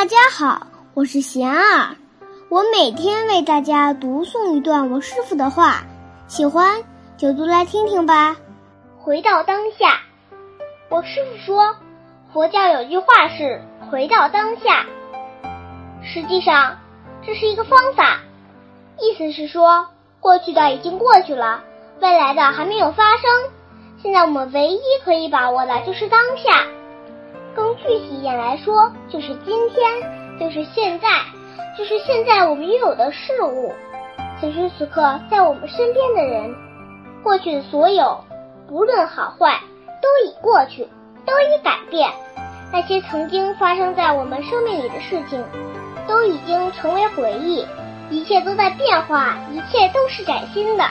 大家好，我是贤儿，我每天为大家读诵一段我师傅的话，喜欢就读来听听吧。回到当下，我师傅说，佛教有句话是“回到当下”，实际上这是一个方法，意思是说，过去的已经过去了，未来的还没有发生，现在我们唯一可以把握的就是当下。具体一点来说，就是今天，就是现在，就是现在我们拥有的事物，此时此刻在我们身边的人，过去的所有，不论好坏，都已过去，都已改变。那些曾经发生在我们生命里的事情，都已经成为回忆，一切都在变化，一切都是崭新的。